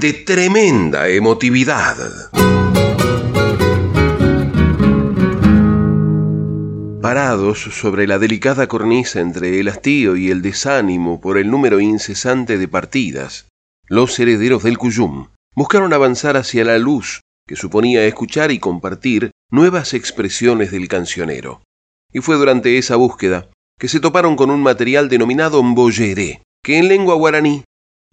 de tremenda emotividad. Parados sobre la delicada cornisa entre el hastío y el desánimo por el número incesante de partidas, los herederos del Cuyum buscaron avanzar hacia la luz que suponía escuchar y compartir nuevas expresiones del cancionero. Y fue durante esa búsqueda que se toparon con un material denominado mboyeré, que en lengua guaraní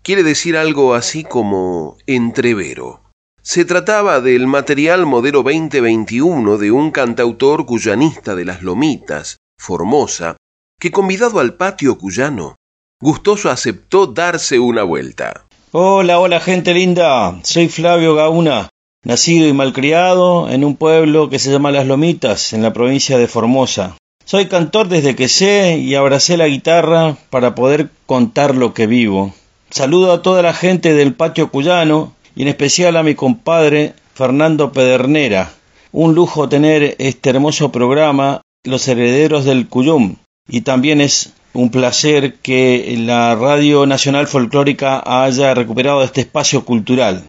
quiere decir algo así como entrevero. Se trataba del material modelo 2021 de un cantautor cuyanista de las Lomitas, Formosa, que convidado al patio cuyano, gustoso aceptó darse una vuelta. Hola, hola gente linda, soy Flavio Gauna, nacido y malcriado en un pueblo que se llama Las Lomitas, en la provincia de Formosa. Soy cantor desde que sé y abracé la guitarra para poder contar lo que vivo. Saludo a toda la gente del patio cuyano y en especial a mi compadre Fernando Pedernera. Un lujo tener este hermoso programa, Los Herederos del Cuyum, y también es un placer que la Radio Nacional Folclórica haya recuperado este espacio cultural.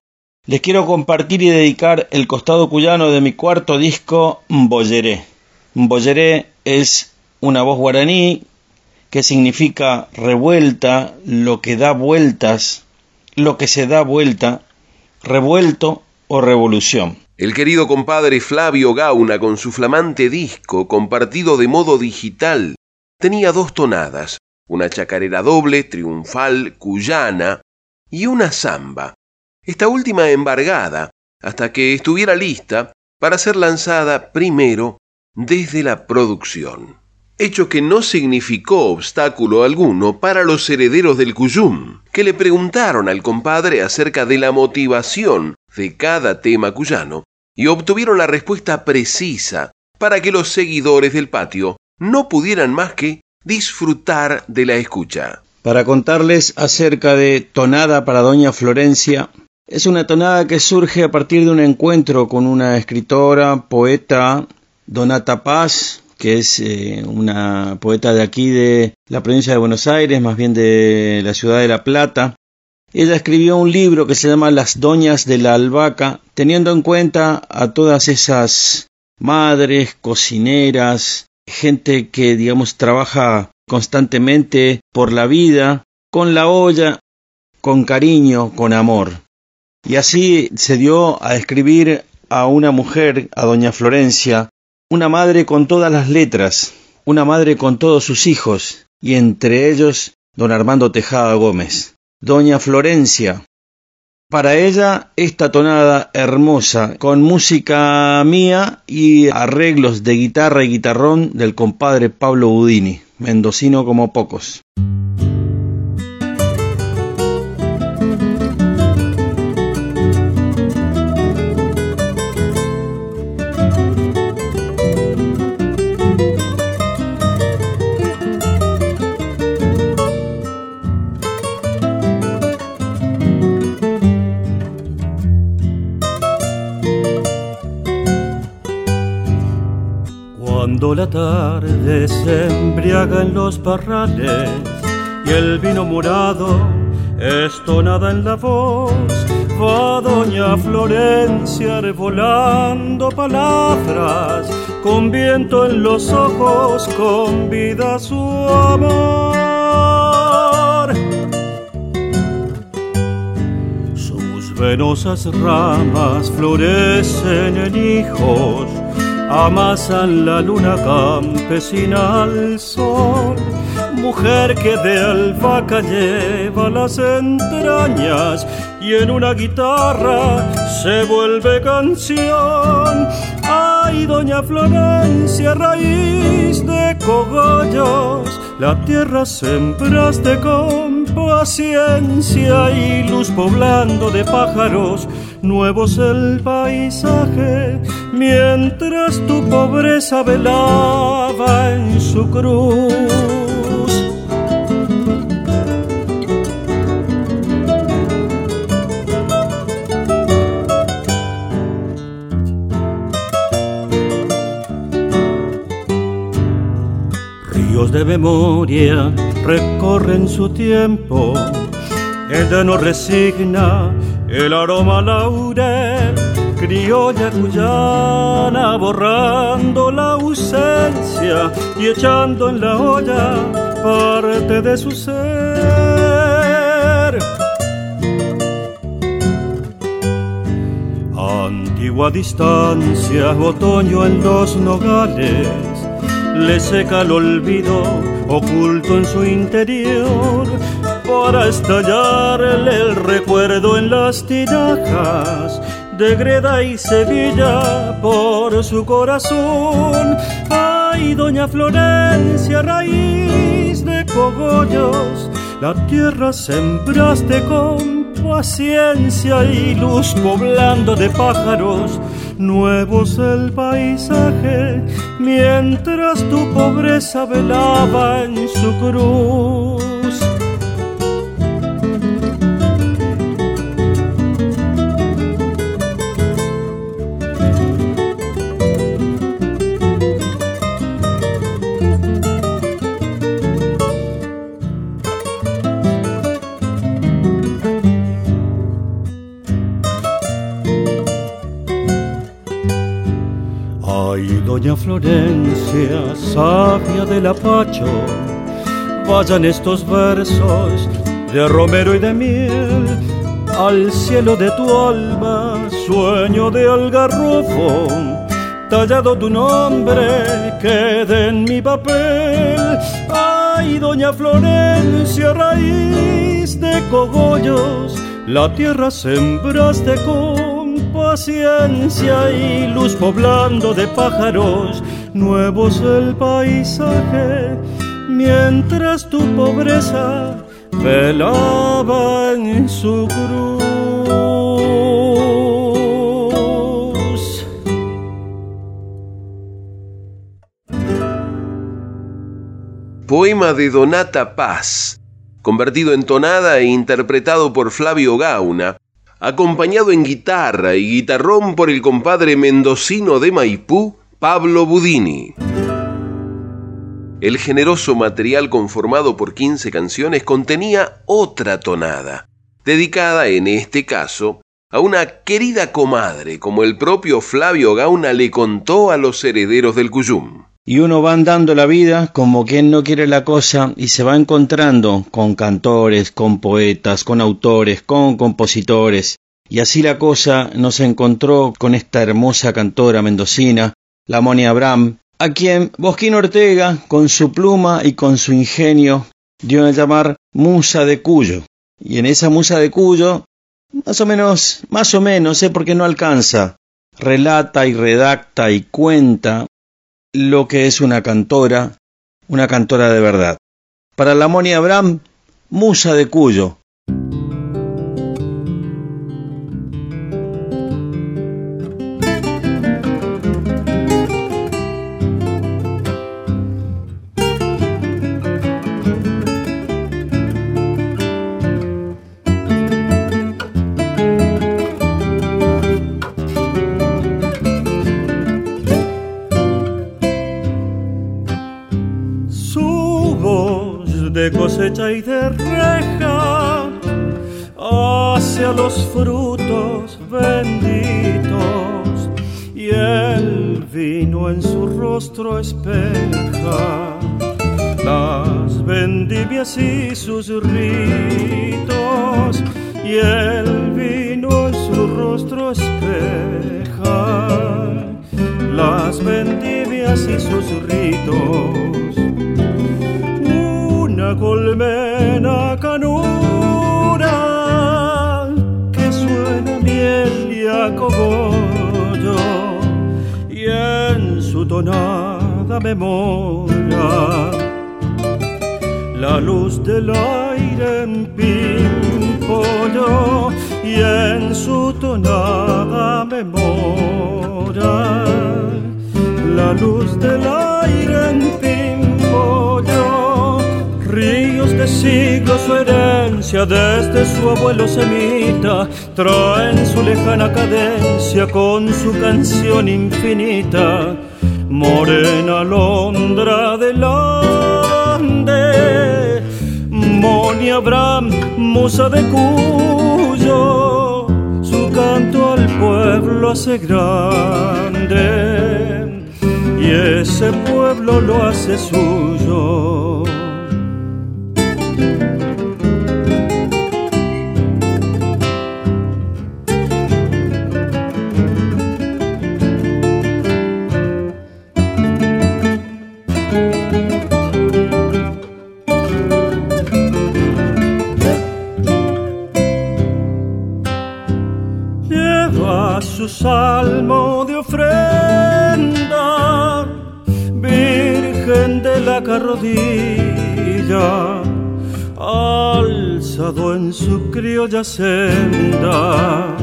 Les quiero compartir y dedicar el costado cuyano de mi cuarto disco, Mboyeré. Mboyeré es una voz guaraní que significa revuelta, lo que da vueltas, lo que se da vuelta, revuelto o revolución. El querido compadre Flavio Gauna con su flamante disco compartido de modo digital tenía dos tonadas, una chacarera doble, triunfal, cuyana y una samba, esta última embargada hasta que estuviera lista para ser lanzada primero desde la producción. Hecho que no significó obstáculo alguno para los herederos del Cuyum, que le preguntaron al compadre acerca de la motivación de cada tema cuyano y obtuvieron la respuesta precisa para que los seguidores del patio no pudieran más que disfrutar de la escucha. Para contarles acerca de Tonada para Doña Florencia, es una tonada que surge a partir de un encuentro con una escritora, poeta, Donata Paz, que es eh, una poeta de aquí de la provincia de Buenos Aires, más bien de la ciudad de La Plata. Ella escribió un libro que se llama Las Doñas de la Albahaca, teniendo en cuenta a todas esas madres, cocineras, gente que, digamos, trabaja constantemente por la vida, con la olla, con cariño, con amor. Y así se dio a escribir a una mujer, a doña Florencia, una madre con todas las letras, una madre con todos sus hijos, y entre ellos don Armando Tejada Gómez. Doña Florencia. Para ella, esta tonada hermosa, con música mía y arreglos de guitarra y guitarrón del compadre Pablo Budini, mendocino como pocos. En los parrales y el vino morado estonada en la voz, va doña Florencia revolando palabras, con viento en los ojos, con vida su amor. Sus venosas ramas florecen en hijos amasan la luna campesina al sol. Mujer que de albahaca lleva las entrañas y en una guitarra se vuelve canción. Ay, doña Florencia, raíz de cogollos, la tierra sembraste con paciencia y luz poblando de pájaros nuevos el paisaje, mientras tu pobreza velaba en su cruz. de memoria recorren su tiempo. Ella no resigna el aroma laurel, criolla cuyana, borrando la ausencia y echando en la olla parte de su ser. Antigua distancia, otoño en los nogales le seca el olvido oculto en su interior para estallarle el recuerdo en las tinajas de Greda y Sevilla por su corazón. Ay, doña Florencia, raíz de cogollos, la tierra sembraste con paciencia y luz poblando de pájaros nuevos el paisaje, mientras tu pobreza velaba en su cruz. Del apacho, vayan estos versos de romero y de miel. Al cielo de tu alma, sueño de algarrofo, tallado tu nombre, quede en mi papel. Ay, doña Florencia, raíz de cogollos, la tierra sembraste con paciencia y luz poblando de pájaros nuevos el paisaje, mientras tu pobreza velaba en su cruz. Poema de Donata Paz, convertido en tonada e interpretado por Flavio Gauna, acompañado en guitarra y guitarrón por el compadre mendocino de Maipú, Pablo Budini. El generoso material conformado por 15 canciones contenía otra tonada, dedicada en este caso a una querida comadre, como el propio Flavio Gauna le contó a los herederos del Cuyum. Y uno va andando la vida como quien no quiere la cosa y se va encontrando con cantores, con poetas, con autores, con compositores. Y así la cosa nos encontró con esta hermosa cantora mendocina, la Moni Abraham, a quien Bosquín Ortega, con su pluma y con su ingenio, dio a llamar Musa de Cuyo. Y en esa Musa de Cuyo, más o menos, más o menos, ¿eh? porque no alcanza, relata y redacta y cuenta lo que es una cantora, una cantora de verdad. Para la Moni Abraham, musa de Cuyo, en su rostro espeja las vendimias y sus ritos y el vino en su rostro espeja las vendimias y sus ritos. Colmena canura que suena miel y a cogollo tonada memoria. La luz de la aire en pimpollo y en su tonada memora la luz del aire en pimpollo ríos de siglos su herencia desde su abuelo semita traen su lejana cadencia con su canción infinita morena alondra del Ande, Moni Abraham, musa de Cuyo, su canto al pueblo hace grande. Y ese pueblo lo hace suyo. Salmo de ofrenda, Virgen de la carrodilla, alzado en su criolla senda,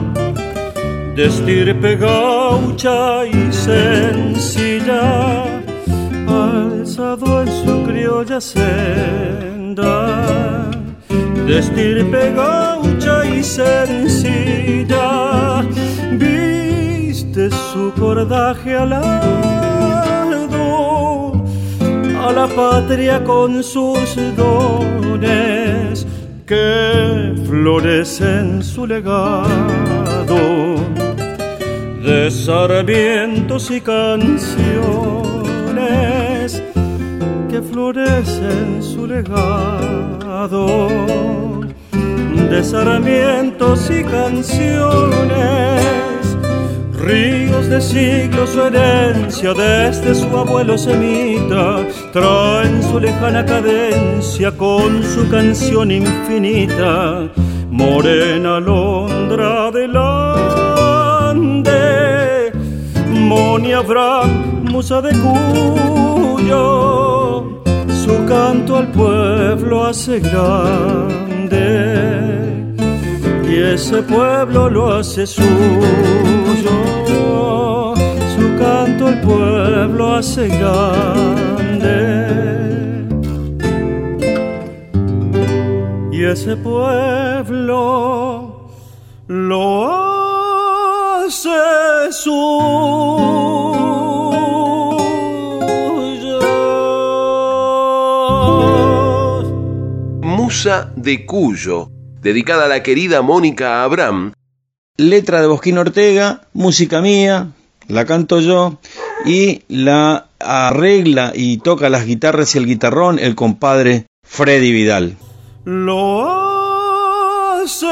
de gaucha y sencilla, alzado en su criolla senda, de gaucha y sencilla su cordaje alado a la patria con sus dones que florecen su legado. De sarmientos y canciones que florecen su legado. De sarmientos y canciones Ríos de siglos su herencia desde su abuelo semita traen su lejana cadencia con su canción infinita. Morena alondra delante, Moni Abraham, musa de Cuyo, su canto al pueblo hace grande y ese pueblo lo hace suyo. Su canto el pueblo hace grande. Y ese pueblo lo hace suyo. Musa de Cuyo dedicada a la querida Mónica Abraham. Letra de Bosquín Ortega, música mía, la canto yo y la arregla y toca las guitarras y el guitarrón el compadre Freddy Vidal. Lo hace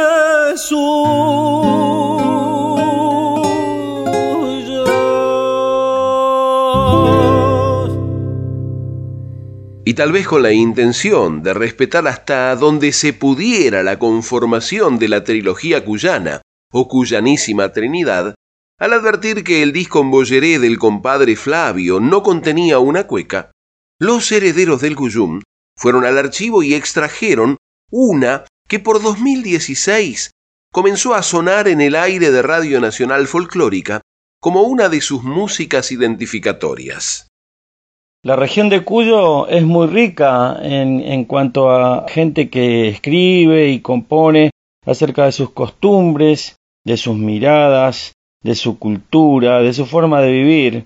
y tal vez con la intención de respetar hasta donde se pudiera la conformación de la trilogía cuyana o cuyanísima Trinidad, al advertir que el disco en bolleré del compadre Flavio no contenía una cueca, los herederos del Cuyum fueron al archivo y extrajeron una que por 2016 comenzó a sonar en el aire de Radio Nacional Folclórica como una de sus músicas identificatorias. La región de Cuyo es muy rica en, en, cuanto a gente que escribe y compone acerca de sus costumbres, de sus miradas, de su cultura, de su forma de vivir.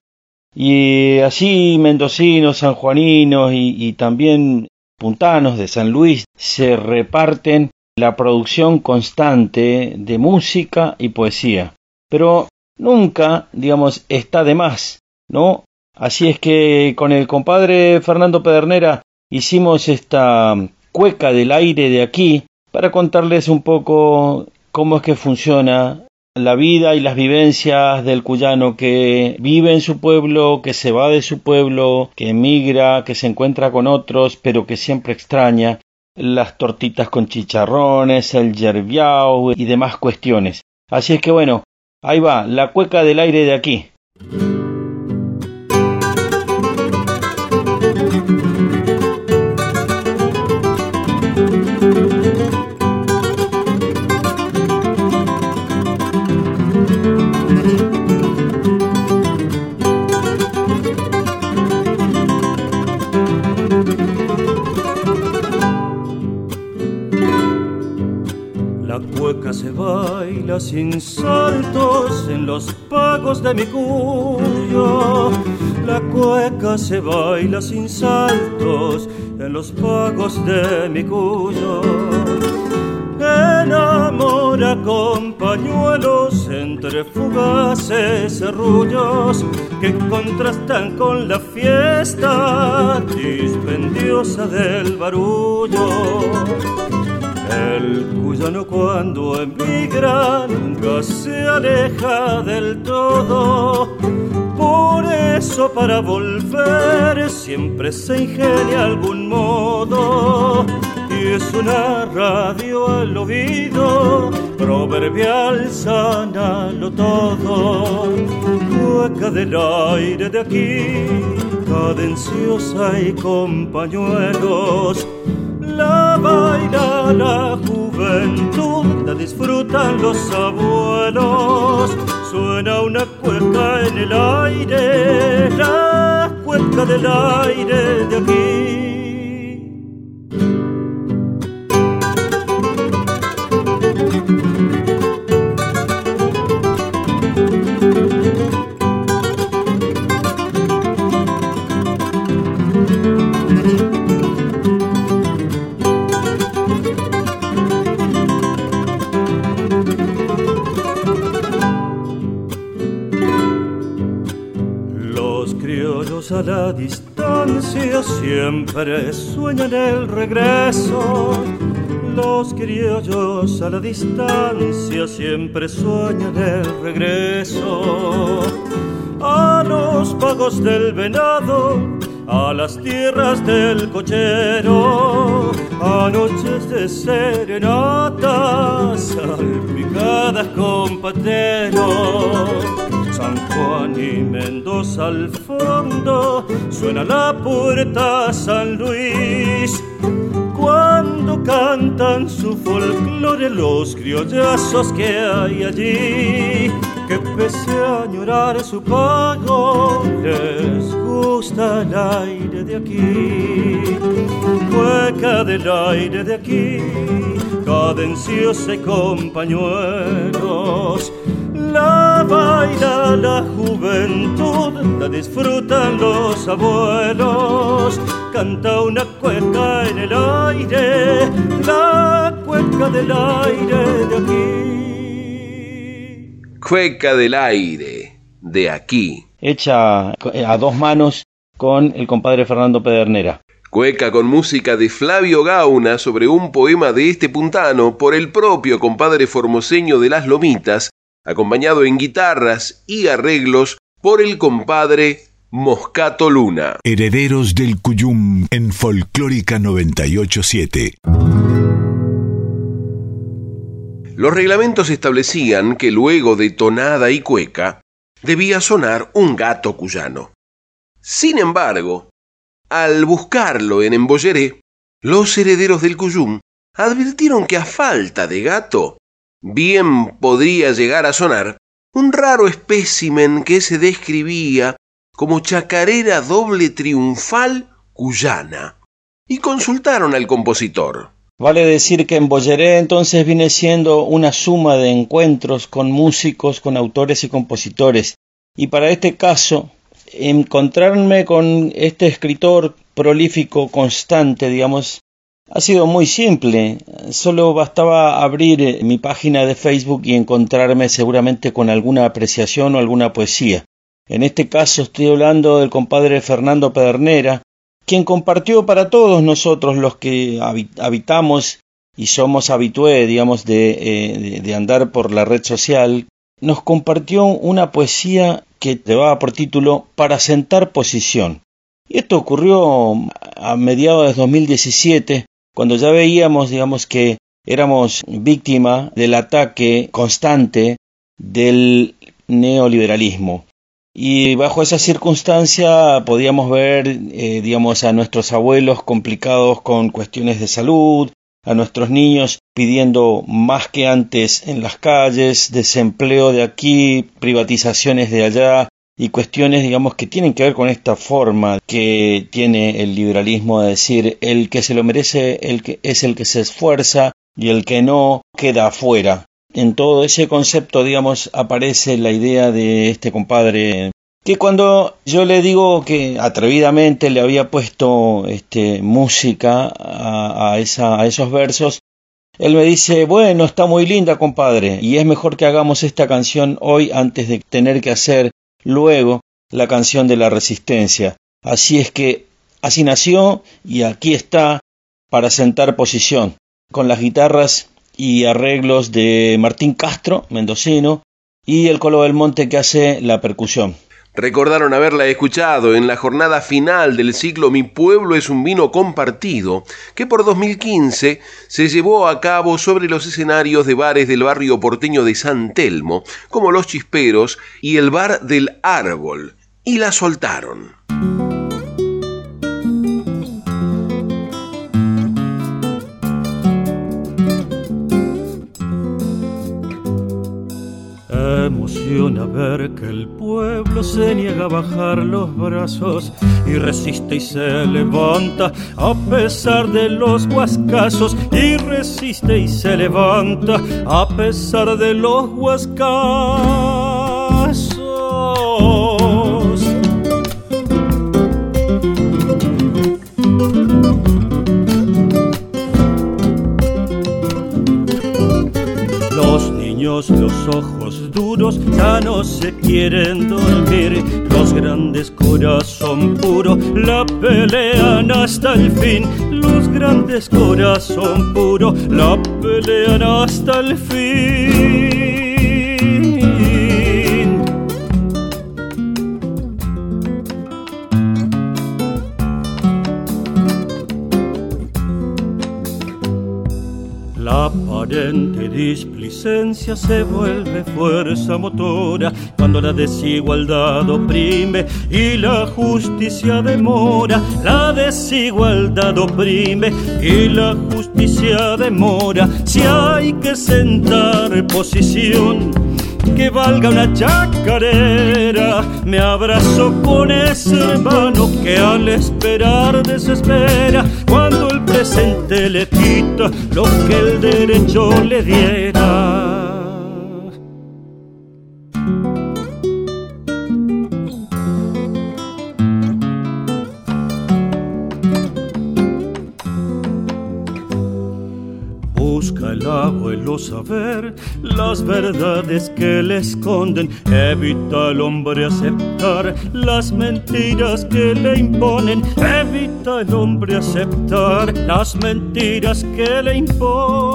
Y así mendocinos, sanjuaninos y, y también puntanos de San Luis se reparten la producción constante de música y poesía. Pero nunca, digamos, está de más, ¿no? Así es que con el compadre Fernando Pedernera hicimos esta cueca del aire de aquí para contarles un poco cómo es que funciona la vida y las vivencias del cuyano que vive en su pueblo, que se va de su pueblo, que emigra, que se encuentra con otros, pero que siempre extraña las tortitas con chicharrones, el yerbiao y demás cuestiones. Así es que bueno, ahí va, la cueca del aire de aquí. La se baila sin saltos en los pagos de mi cuyo. Enamora con pañuelos entre fugaces serrullos que contrastan con la fiesta dispendiosa del barullo el cuyano cuando emigra nunca se aleja del todo. Por eso para volver siempre se ingenia algún modo. Y es una radio al oído, proverbial sanalo todo. Hueca del aire de aquí, cadenciosa y compañuelos la baila la juventud, la disfrutan los abuelos. Suena una cueca en el aire, cueca del aire de aquí. A la distancia siempre sueñan el regreso. Los criollos a la distancia siempre sueñan el regreso. A los pagos del venado, a las tierras del cochero, a noches de serenatas, salpicadas con patero San Juan y Mendoza al fondo, suena la puerta San Luis. Cuando cantan su folclore los criollazos que hay allí, que pese a añorar su pago, les gusta el aire de aquí. Cueca del aire de aquí, cadenciosa y compañuelos la baila la juventud, la disfrutan los abuelos. Canta una cueca en el aire, la cueca del aire de aquí. Cueca del aire de aquí. Hecha a dos manos con el compadre Fernando Pedernera. Cueca con música de Flavio Gauna sobre un poema de este puntano por el propio compadre formoseño de las Lomitas acompañado en guitarras y arreglos por el compadre Moscato Luna. Herederos del Cuyum en Folclórica 987. Los reglamentos establecían que luego de tonada y cueca debía sonar un gato cuyano. Sin embargo, al buscarlo en Embolleré, los herederos del Cuyum advirtieron que a falta de gato bien podría llegar a sonar un raro espécimen que se describía como chacarera doble triunfal cuyana, y consultaron al compositor. Vale decir que en Bolleré entonces viene siendo una suma de encuentros con músicos, con autores y compositores. Y para este caso, encontrarme con este escritor prolífico, constante, digamos, ha sido muy simple, solo bastaba abrir eh, mi página de Facebook y encontrarme seguramente con alguna apreciación o alguna poesía. En este caso estoy hablando del compadre Fernando Pedernera, quien compartió para todos nosotros los que habitamos y somos habitué, digamos, de, eh, andar por la red social, nos compartió una poesía que llevaba por título Para sentar posición. Y esto ocurrió a mediados de 2017 cuando ya veíamos, digamos, que éramos víctima del ataque constante del neoliberalismo. Y bajo esa circunstancia podíamos ver, eh, digamos, a nuestros abuelos complicados con cuestiones de salud, a nuestros niños pidiendo más que antes en las calles, desempleo de aquí, privatizaciones de allá, y cuestiones, digamos, que tienen que ver con esta forma que tiene el liberalismo de decir el que se lo merece el que es el que se esfuerza y el que no queda afuera. En todo ese concepto, digamos, aparece la idea de este compadre que cuando yo le digo que atrevidamente le había puesto este, música a, esa, a esos versos, él me dice, bueno, está muy linda, compadre, y es mejor que hagamos esta canción hoy antes de tener que hacer luego la canción de la resistencia. Así es que así nació y aquí está para sentar posición, con las guitarras y arreglos de Martín Castro, mendocino, y el Colo del Monte que hace la percusión. Recordaron haberla escuchado en la jornada final del ciclo Mi pueblo es un vino compartido, que por 2015 se llevó a cabo sobre los escenarios de bares del barrio porteño de San Telmo, como Los Chisperos y el Bar del Árbol, y la soltaron. Emociona ver que el pueblo se niega a bajar los brazos y resiste y se levanta a pesar de los huascazos y resiste y se levanta a pesar de los huascazos. los ojos duros ya no se quieren dormir. Los grandes corazón puro la pelean hasta el fin. Los grandes corazón puro la pelean hasta el fin. Aparente displicencia se vuelve fuerza motora cuando la desigualdad oprime y la justicia demora. La desigualdad oprime y la justicia demora. Si hay que sentar posición que valga una chacarera. Me abrazo con ese hermano que al esperar desespera cuando el presente le lo que el derecho le diera. Saber las verdades que le esconden. Evita al hombre aceptar las mentiras que le imponen. Evita al hombre aceptar las mentiras que le imponen.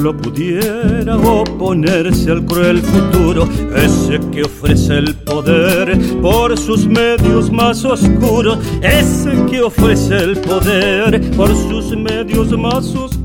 Pueblo pudiera oponerse al cruel futuro, ese que ofrece el poder por sus medios más oscuros, ese que ofrece el poder por sus medios más oscuros.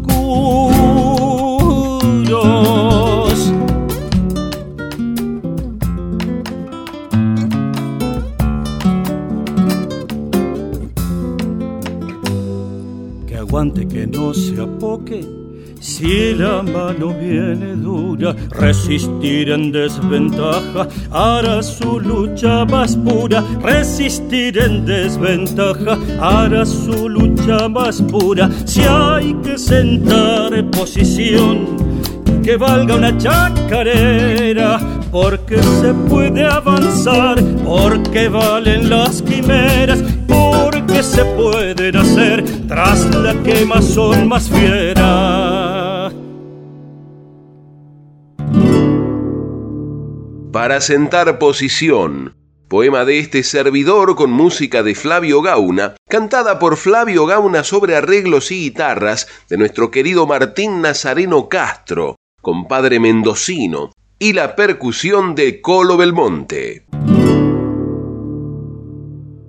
Que aguante, que no se apoque si la mano viene dura, resistir en desventaja hará su lucha más pura. Resistir en desventaja hará su lucha más pura. Si hay que sentar posición que valga una chacarera, porque se puede avanzar, porque valen las quimeras, porque se pueden hacer tras la quema son más fieras. Para sentar posición. Poema de este servidor con música de Flavio Gauna, cantada por Flavio Gauna sobre arreglos y guitarras de nuestro querido Martín Nazareno Castro, compadre mendocino, y la percusión de Colo Belmonte.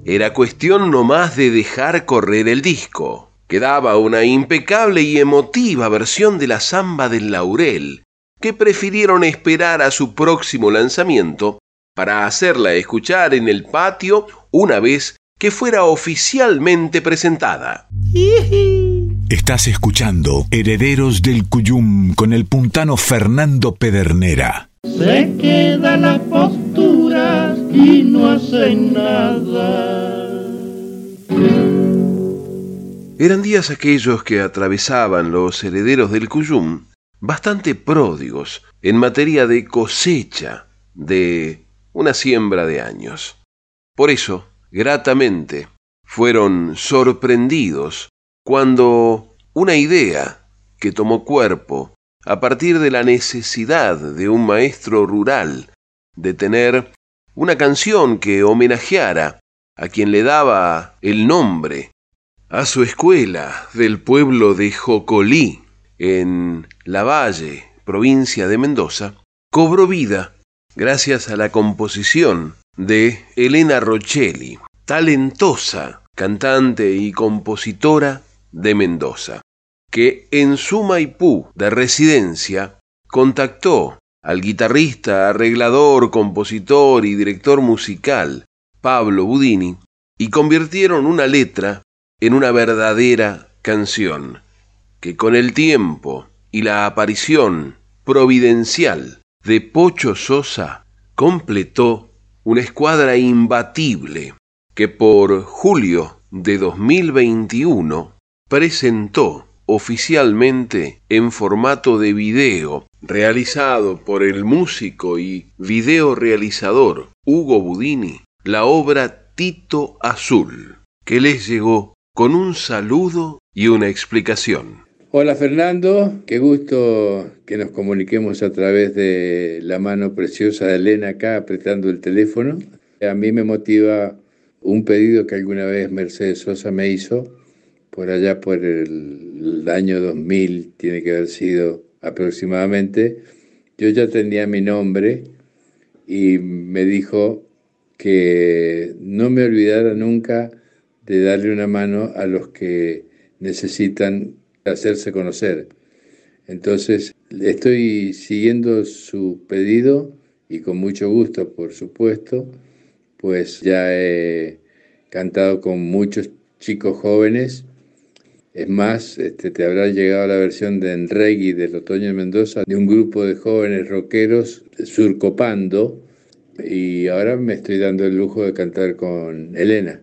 Era cuestión nomás de dejar correr el disco. Quedaba una impecable y emotiva versión de la samba del laurel, que prefirieron esperar a su próximo lanzamiento para hacerla escuchar en el patio una vez que fuera oficialmente presentada. Estás escuchando Herederos del Cuyum con el puntano Fernando Pedernera. Se queda la postura y no hace nada. Eran días aquellos que atravesaban los herederos del Cuyum bastante pródigos en materia de cosecha de una siembra de años. Por eso, gratamente, fueron sorprendidos cuando una idea que tomó cuerpo a partir de la necesidad de un maestro rural de tener una canción que homenajeara a quien le daba el nombre a su escuela del pueblo de Jocolí en La Valle, provincia de Mendoza, cobró vida gracias a la composición de Elena Rochelli, talentosa cantante y compositora de Mendoza, que en su Maipú de residencia contactó al guitarrista, arreglador, compositor y director musical Pablo Budini y convirtieron una letra en una verdadera canción, que con el tiempo y la aparición providencial de Pocho Sosa completó una escuadra imbatible que por julio de 2021 presentó oficialmente en formato de video, realizado por el músico y video realizador Hugo Budini, la obra Tito Azul, que les llegó con un saludo y una explicación. Hola Fernando, qué gusto que nos comuniquemos a través de la mano preciosa de Elena acá apretando el teléfono. A mí me motiva un pedido que alguna vez Mercedes Sosa me hizo. Por allá por el, año 2000, tiene que haber sido aproximadamente, yo ya tenía mi nombre y me dijo que no me olvidara nunca de darle una mano a los que necesitan hacerse conocer. Entonces, estoy siguiendo su pedido y con mucho gusto, por supuesto, pues ya he cantado con muchos chicos jóvenes es más, este, te habrá llegado la versión de Enregui del Otoño de Mendoza, de un grupo de jóvenes rockeros surcopando, y ahora me estoy dando el lujo de cantar con Elena.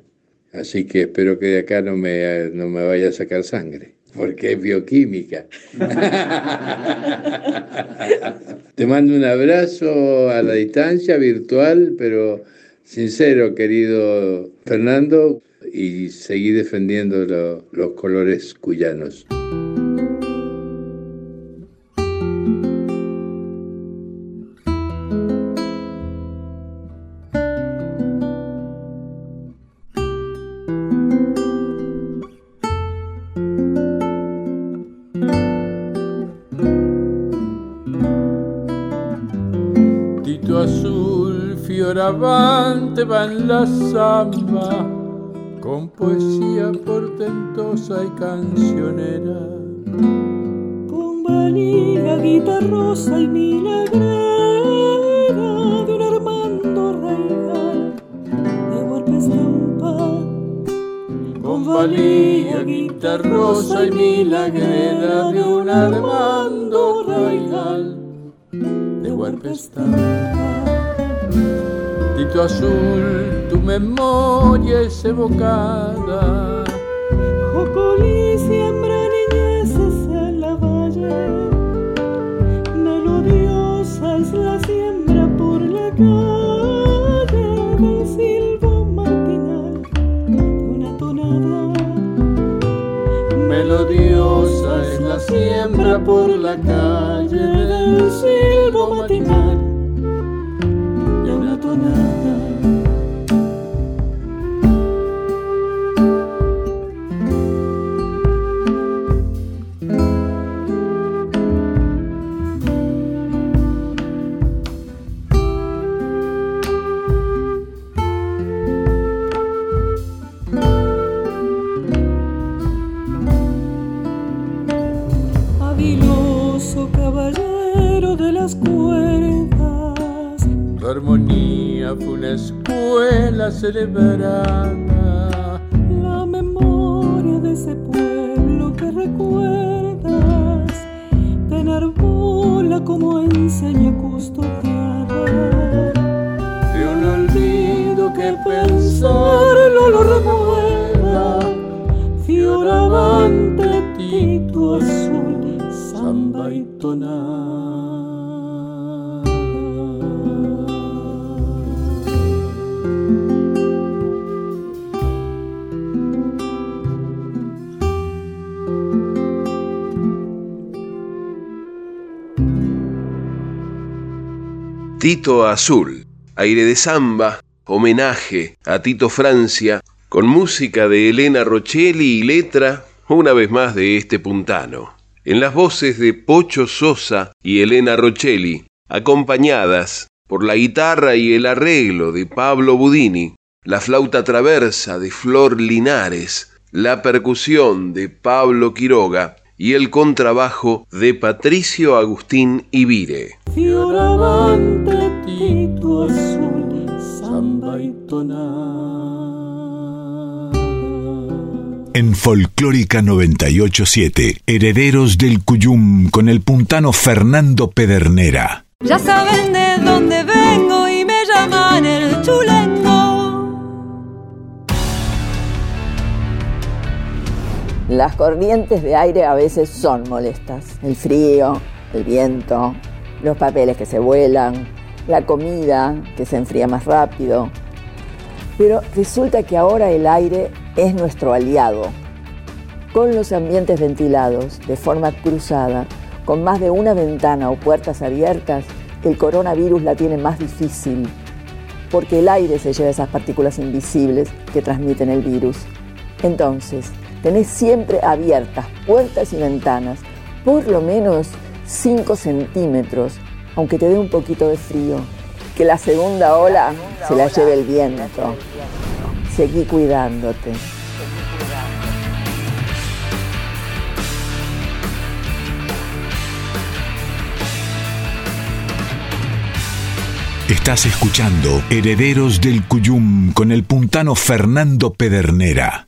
Así que espero que de acá no me, no me vaya a sacar sangre, porque es bioquímica. Te mando un abrazo a la distancia virtual, pero sincero, querido Fernando y seguí defendiendo los colores cuyanos. En la samba con poesía portentosa y cancionera. Con valía, guitarrosa y milagrera de un Armando Regal de golpe estampa. Con valía, guitarrosa y milagrera de un Armando Regal de golpe estampa. Tito azul tu memoria es evocada. Jocolí siembra niñeces en la valle, melodiosa es la siembra por la calle del silbo matinal una tonada. Melodiosa es la siembra por la calle del silbo matinal celebrada la Azul, aire de samba, homenaje a Tito Francia, con música de Elena Rochelli y letra, una vez más, de este puntano. En las voces de Pocho Sosa y Elena Rochelli, acompañadas por la guitarra y el arreglo de Pablo Budini, la flauta traversa de Flor Linares, la percusión de Pablo Quiroga y el contrabajo de Patricio Agustín Ibire. Fioravante tito azul, samba y. En Folclórica 987, Herederos del Cuyum con el puntano Fernando Pedernera. Ya saben de dónde vengo y me llaman el Las corrientes de aire a veces son molestas. El frío, el viento, los papeles que se vuelan, la comida que se enfría más rápido. Pero resulta que ahora el aire es nuestro aliado. Con los ambientes ventilados de forma cruzada, con más de una ventana o puertas abiertas, el coronavirus la tiene más difícil, porque el aire se lleva esas partículas invisibles que transmiten el virus. Entonces, tenés siempre abiertas puertas y ventanas, por lo menos 5 centímetros, aunque te dé un poquito de frío. Que la segunda ola se la lleve el viento. Seguí cuidándote. Estás escuchando Herederos del Cuyum con el puntano Fernando Pedernera.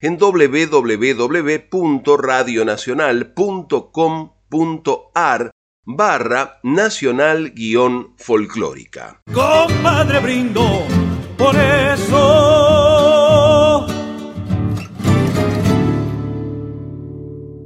en www.radionacional.com.ar barra nacional guion folclórica. Compadre brindo por eso.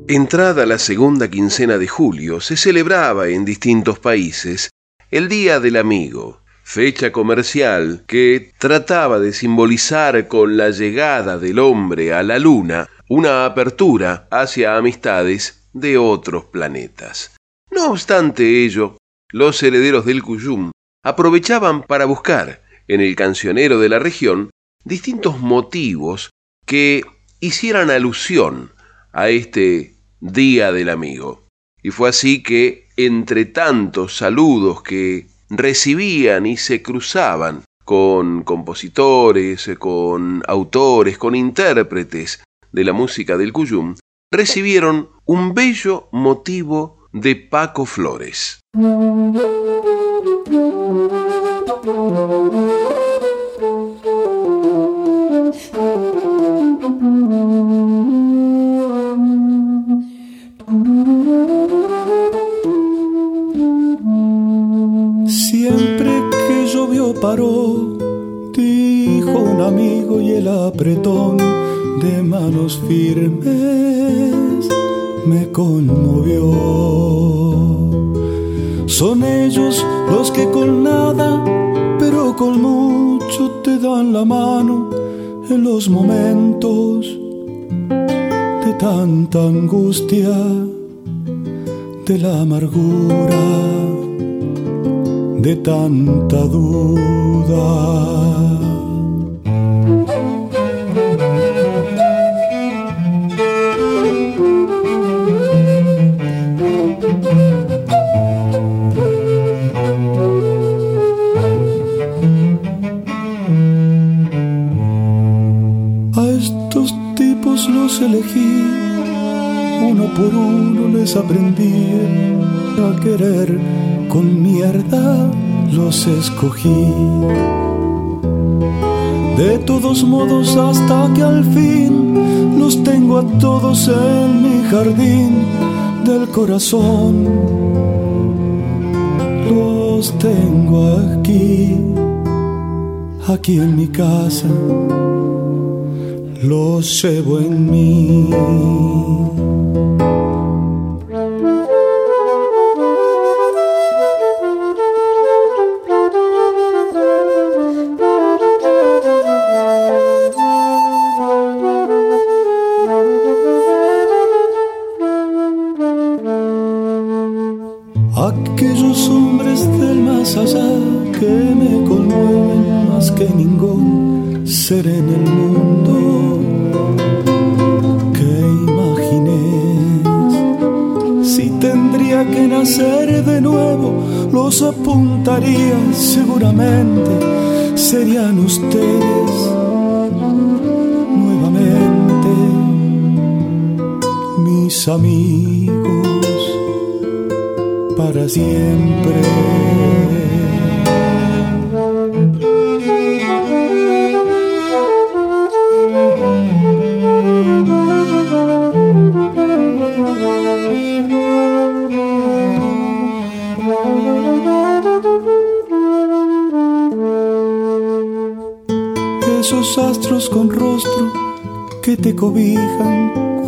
Entrada la segunda quincena de julio, se celebraba en distintos países el Día del Amigo, fecha comercial que trataba de simbolizar con la llegada del hombre a la luna una apertura hacia amistades de otros planetas. No obstante ello, los herederos del Cuyum aprovechaban para buscar en el cancionero de la región distintos motivos que hicieran alusión a este Día del Amigo. Y fue así que, entre tantos saludos que recibían y se cruzaban con compositores, con autores, con intérpretes de la música del Cuyum, recibieron un bello motivo de Paco Flores. Paró, dijo un amigo y el apretón de manos firmes me conmovió. Son ellos los que con nada, pero con mucho te dan la mano en los momentos de tanta angustia, de la amargura, de tanta duda. elegí, uno por uno les aprendí a querer con mierda los escogí. De todos modos hasta que al fin los tengo a todos en mi jardín del corazón. Los tengo aquí, aquí en mi casa, los llevo en mí. Seguramente serían ustedes nuevamente mis amigos para siempre.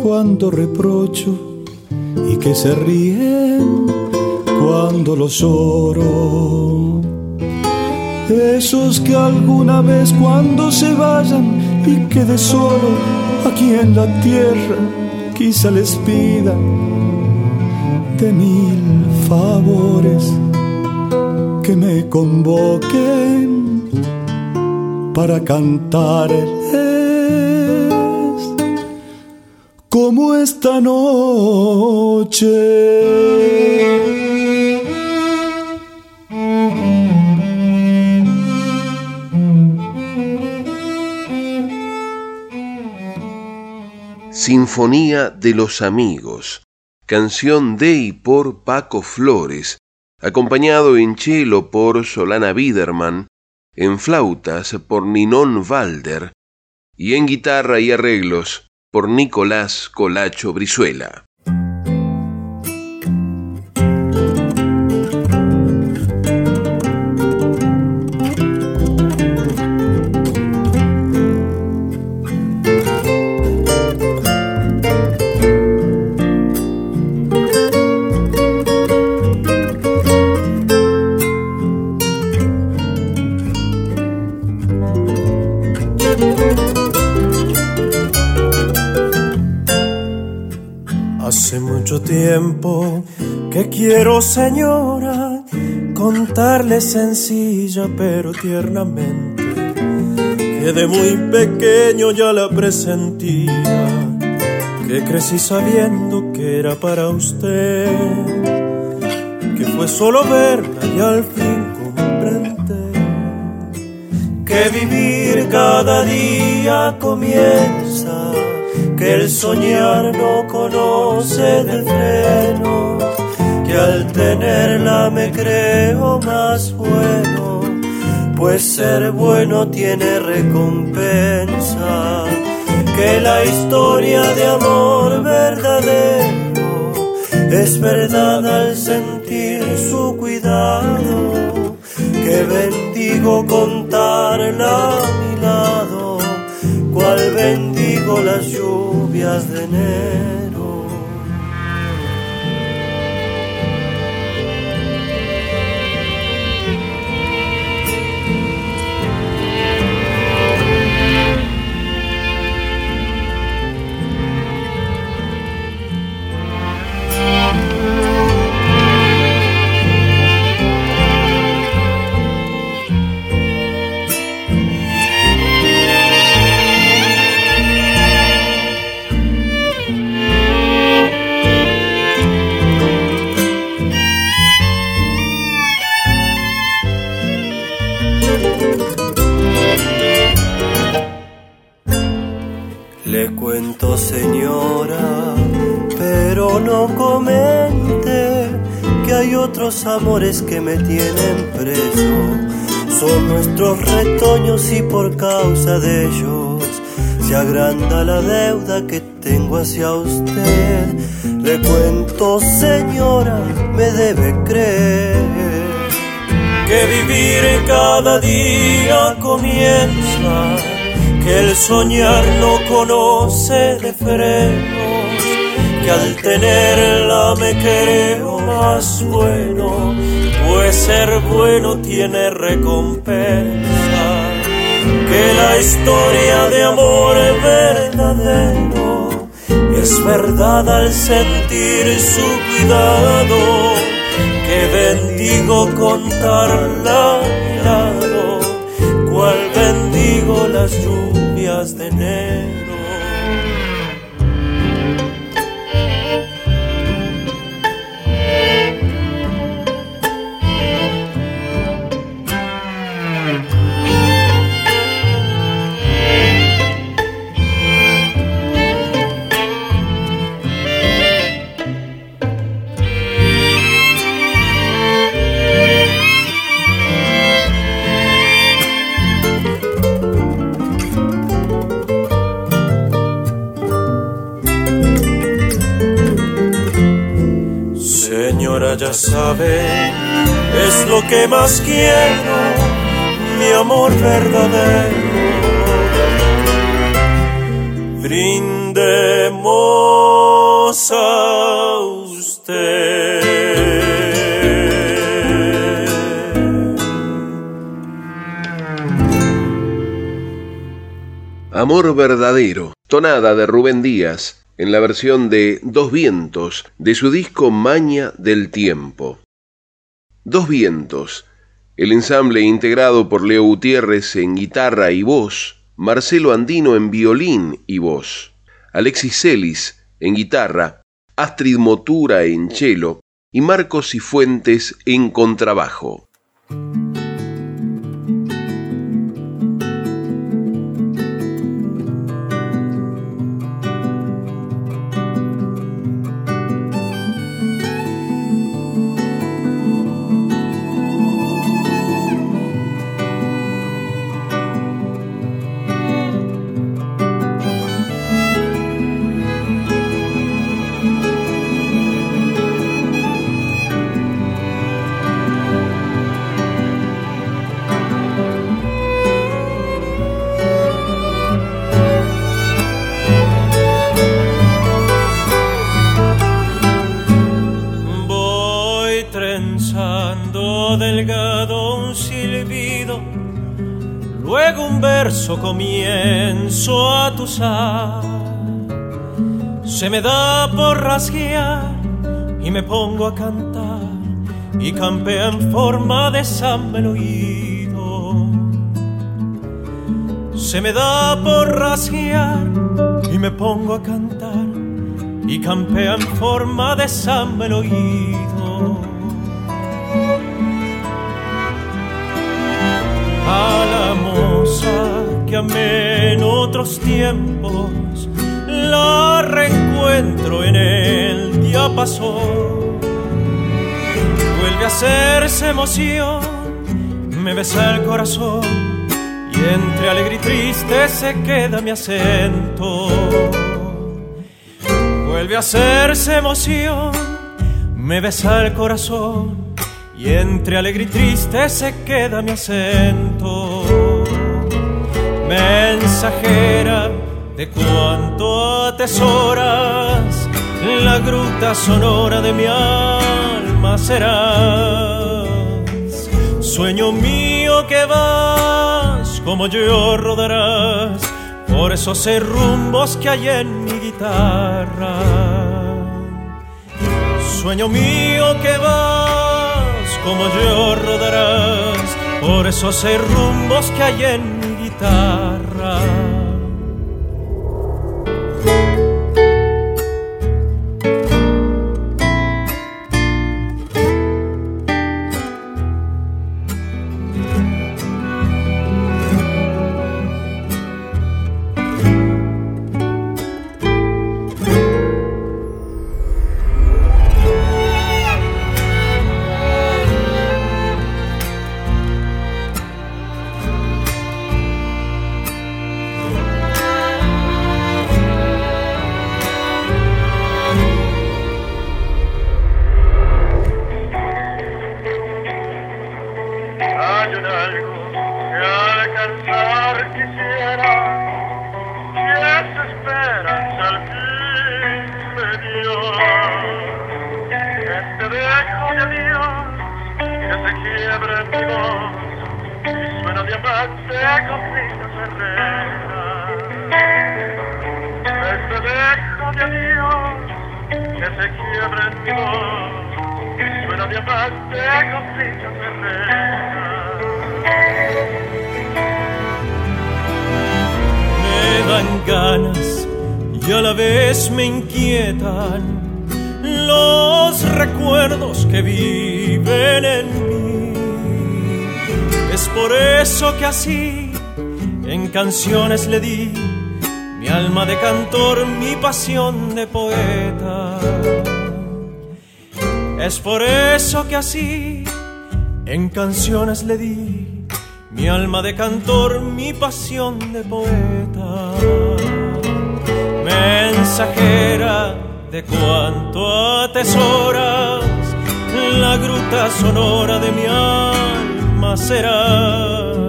Cuando reprocho y que se ríen cuando los lloro. Esos que alguna vez cuando se vayan y quede solo aquí en la tierra, quizá les pida de mil favores que me convoquen para cantarles como esta noche. Sinfonía de los Amigos, canción de y por Paco Flores, acompañado en cello por Solana Biderman en flautas por Ninón Valder y en guitarra y arreglos por Nicolás Colacho Brizuela. Tiempo que quiero, señora, contarle sencilla pero tiernamente que de muy pequeño ya la presentía, que crecí sabiendo que era para usted, que fue solo verla y al fin comprender que vivir cada día comienza que el soñar no conoce de freno, que al tenerla me creo más bueno, pues ser bueno tiene recompensa, que la historia de amor verdadero es verdad al sentir su cuidado, que bendigo contarla cual bendigo las lluvias de enero. Le cuento, señora, pero no comente que hay otros amores que me tienen preso. Son nuestros retoños y por causa de ellos se agranda la deuda que tengo hacia usted. Le cuento, señora, me debe creer que vivir cada día comienza que el soñar no conoce de frenos, que al tenerla me creo más bueno, pues ser bueno tiene recompensa. Que la historia de amor es verdadero es verdad al sentir su cuidado que bendigo contarla las lluvias de enero ya sabe, es lo que más quiero, mi amor verdadero. Brindemos a usted. Amor verdadero, tonada de Rubén Díaz, en la versión de Dos Vientos de su disco Maña del Tiempo. Dos Vientos, el ensamble integrado por Leo Gutiérrez en guitarra y voz, Marcelo Andino en violín y voz, Alexis Celis en guitarra, Astrid Motura en cello y Marcos Cifuentes en contrabajo. Se me da por rasguear y me pongo a cantar y campea en forma de samba el oído. Se me da por rasguear y me pongo a cantar y campea en forma de samba el oído. A la moza que amé en otros tiempos, en el diapasón. Vuelve a hacerse emoción, me besa el corazón y entre alegre y triste se queda mi acento. Vuelve a hacerse emoción, me besa el corazón y entre alegre y triste se queda mi acento mensajera de cuanto atesoras, la gruta sonora de mi alma serás. Sueño mío que vas, como yo rodarás, por esos rumbos que hay en mi guitarra. Sueño mío que vas, como yo rodarás, por esos rumbos que hay en mi guitarra. Por eso que así en canciones le di mi alma de cantor, mi pasión de poeta. Es por eso que así en canciones le di mi alma de cantor, mi pasión de poeta. Mensajera de cuanto atesoras, la gruta sonora de mi alma serás.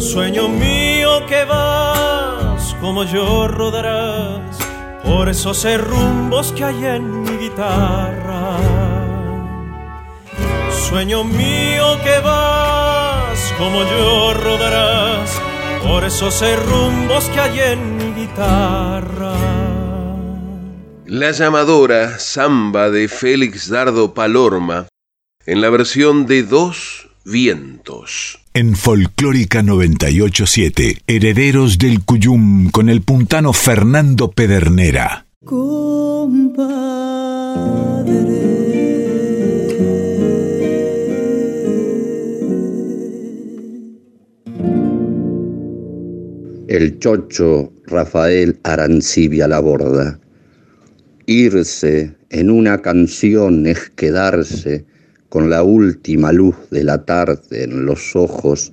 Sueño mío que vas como yo rodarás por esos rumbos que hay en mi guitarra. Sueño mío que vas como yo rodarás por esos rumbos que hay en mi guitarra. La llamadora Samba de Félix Dardo Palorma en la versión de Dos Vientos. En Folclórica 987, Herederos del Cuyum con el puntano Fernando Pedernera. El chocho Rafael Arancibia la borda. Irse en una canción es quedarse con la última luz de la tarde en los ojos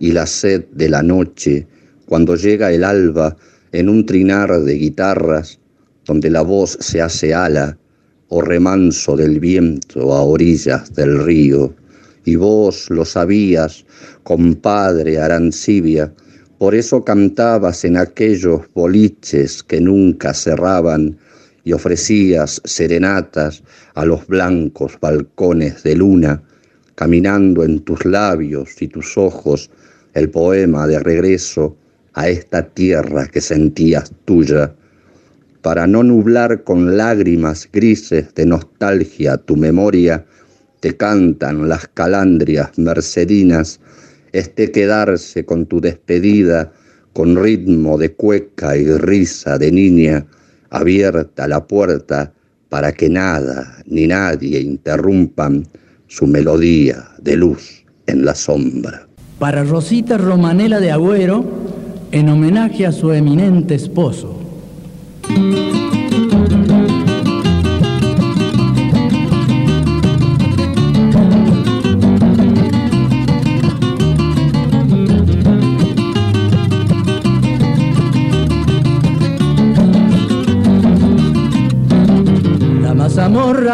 y la sed de la noche cuando llega el alba en un trinar de guitarras donde la voz se hace ala o remanso del viento a orillas del río. Y vos lo sabías, compadre Arancibia, por eso cantabas en aquellos boliches que nunca cerraban y ofrecías serenatas a los blancos balcones de luna, caminando en tus labios y tus ojos el poema de regreso a esta tierra que sentías tuya, para no nublar con lágrimas grises de nostalgia tu memoria, te cantan las calandrias mercedinas este quedarse con tu despedida, con ritmo de cueca y risa de niña, abierta la puerta para que nada ni nadie interrumpan su melodía de luz en la sombra. Para Rosita Romanela de Agüero, en homenaje a su eminente esposo.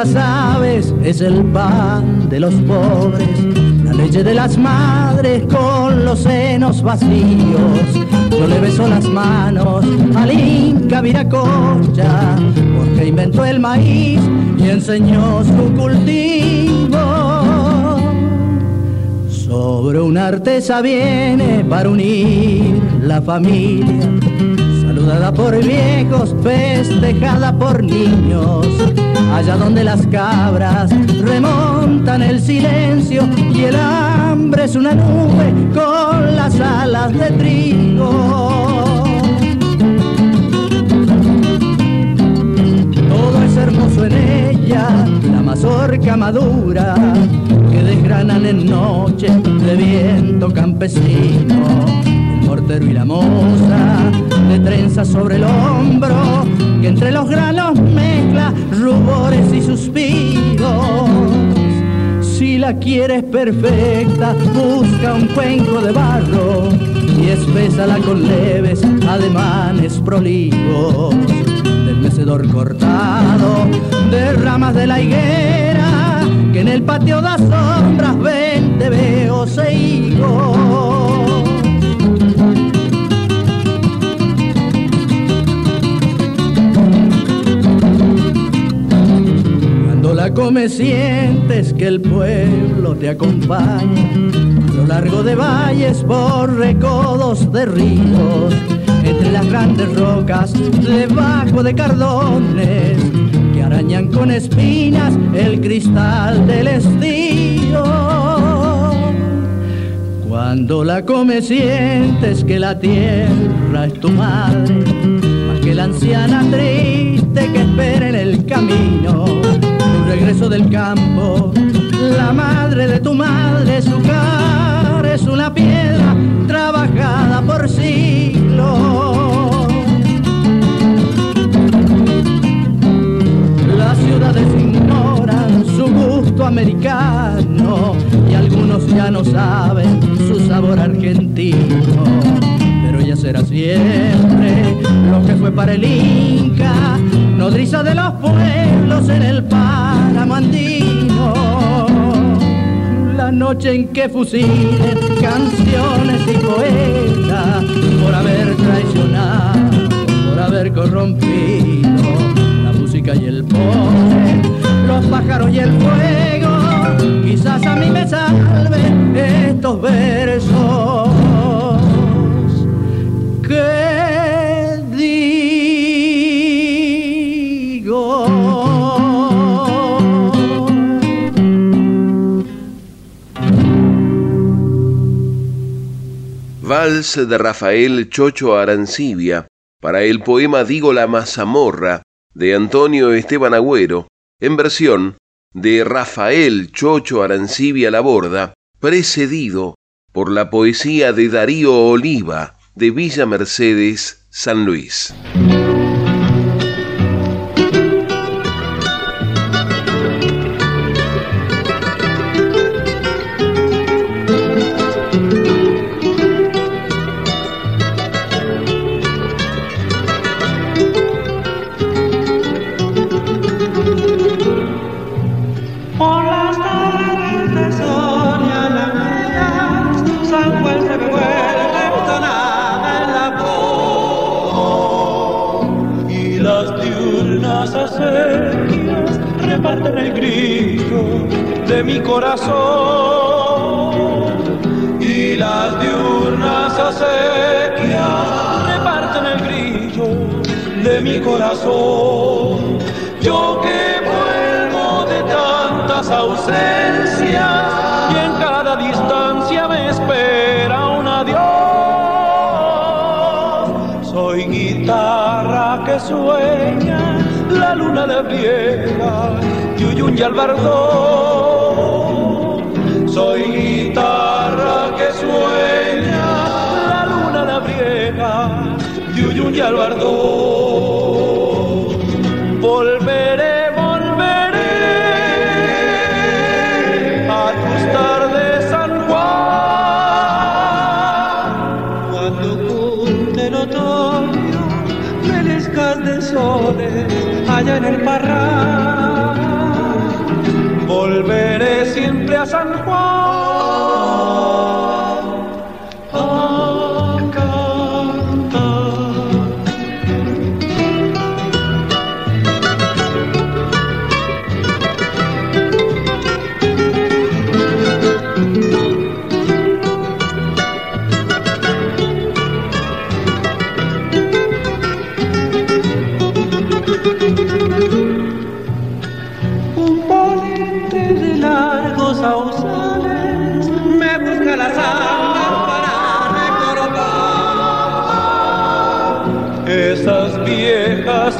Morras sabes, es el pan de los pobres, la leche de las madres con los senos vacíos. Yo le beso las manos al Inca Viracocha, porque inventó el maíz y enseñó su cultivo. Sobre una artesa viene para unir la familia, saludada por viejos, festejada por niños allá donde las cabras remontan el silencio y el hambre es una nube con las alas de trigo. Todo es hermoso en ella, la mazorca madura que desgranan en noche de viento campesino y la moza, de trenza sobre el hombro, que entre los granos mezcla rubores y suspiros. Si la quieres perfecta, busca un cuenco de barro y espésala con leves ademanes prolijos del mecedor cortado de ramas de la higuera que en el patio da sombras veinte veos come sientes que el pueblo te acompaña a lo largo de valles por recodos de ríos, entre las grandes rocas, debajo de cardones que arañan con espinas el cristal del estío. Cuando la comes sientes que la tierra es tu madre, la anciana triste que espera en el camino, tu regreso del campo, la madre de tu madre, su cara es una piedra trabajada por siglos. Las ciudades ignoran su gusto americano y algunos ya no saben su sabor argentino. Será siempre lo que fue para el Inca, nodriza de los pueblos en el páramo andino. La noche en que fusilen canciones y poetas por haber traicionado, por haber corrompido la música y el poder, los pájaros y el fuego, quizás a mí me salven estos versos. De Rafael Chocho Arancibia para el poema Digo la mazamorra de Antonio Esteban Agüero, en versión de Rafael Chocho Arancibia Laborda, precedido por la poesía de Darío Oliva de Villa Mercedes, San Luis. De mi corazón y las diurnas acequias reparten el grillo de mi corazón yo que vuelvo de tantas ausencias y en cada distancia me espera un adiós soy guitarra que sueña la luna de Yuyun y Albardón. Y Albardón.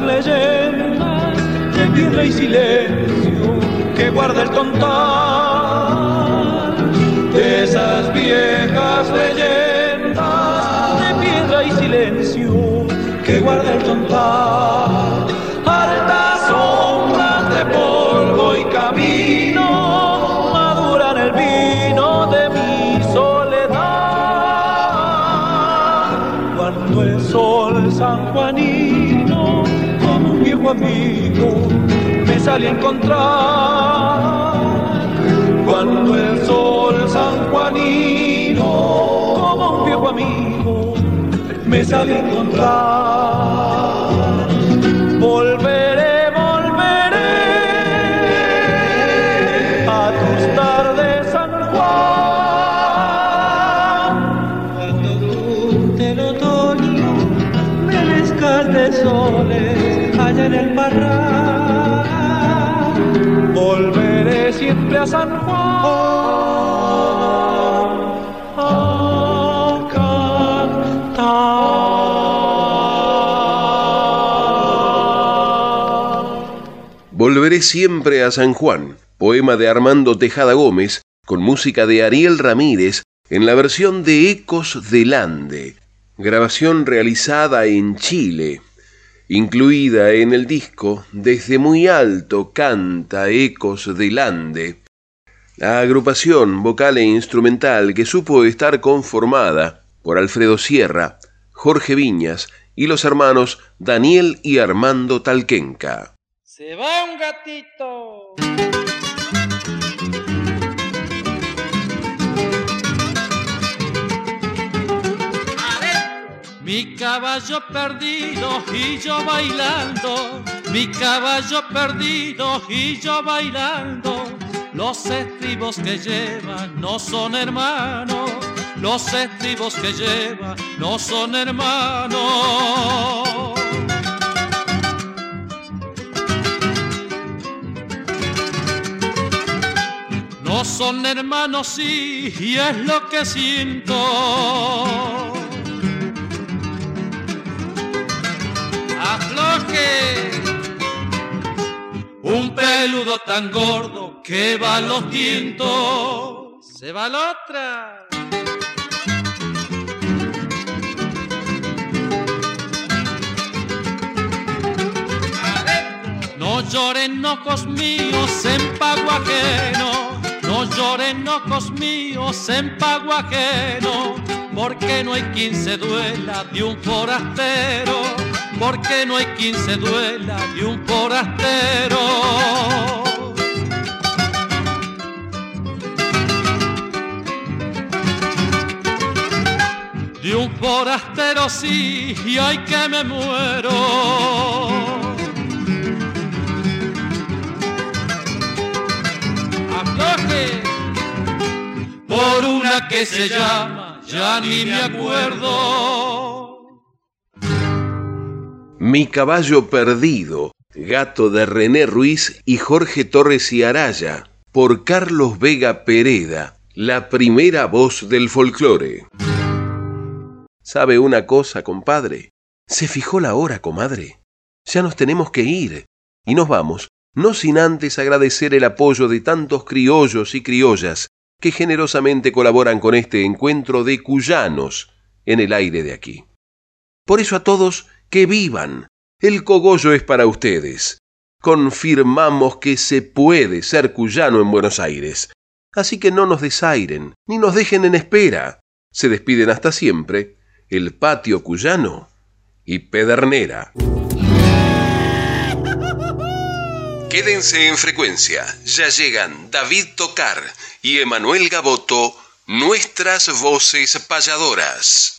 Leyendas de tierra y silencio que guarda el tontal. Esas viejas leyendas de piedra y silencio que guarda el tontal. Me sale a encontrar. Cuando el sol sanjuanino, como un viejo amigo, me sale a encontrar. Volveré siempre a San Juan, poema de Armando Tejada Gómez, con música de Ariel Ramírez, en la versión de Ecos del Ande, grabación realizada en Chile, incluida en el disco Desde muy alto canta Ecos del Ande, la agrupación vocal e instrumental que supo estar conformada por Alfredo Sierra, Jorge Viñas y los hermanos Daniel y Armando Talquenca. Se va un gatito. Mi caballo perdido y yo bailando, mi caballo perdido y yo bailando. Los estribos que lleva no son hermanos, los estribos que lleva no son hermanos. No son hermanos, sí, y es lo que siento. Afloje. Un peludo tan gordo que va los tientos. Se va la otra. No lloren ojos míos en pago no lloren ojos míos en pago porque no hay quien se duela de un forastero porque no hay quien se duela de un forastero. De un forastero sí, y hay que me muero. Afloje por una que se llama, ya ni me acuerdo. Mi caballo perdido, gato de René Ruiz y Jorge Torres y Araya, por Carlos Vega Pereda, la primera voz del folclore. ¿Sabe una cosa, compadre? Se fijó la hora, comadre. Ya nos tenemos que ir. Y nos vamos, no sin antes agradecer el apoyo de tantos criollos y criollas que generosamente colaboran con este encuentro de cuyanos en el aire de aquí. Por eso a todos, que vivan. El cogollo es para ustedes. Confirmamos que se puede ser cuyano en Buenos Aires. Así que no nos desairen, ni nos dejen en espera. Se despiden hasta siempre el patio cuyano y Pedernera. Quédense en frecuencia. Ya llegan David Tocar y Emanuel Gaboto, nuestras voces payadoras.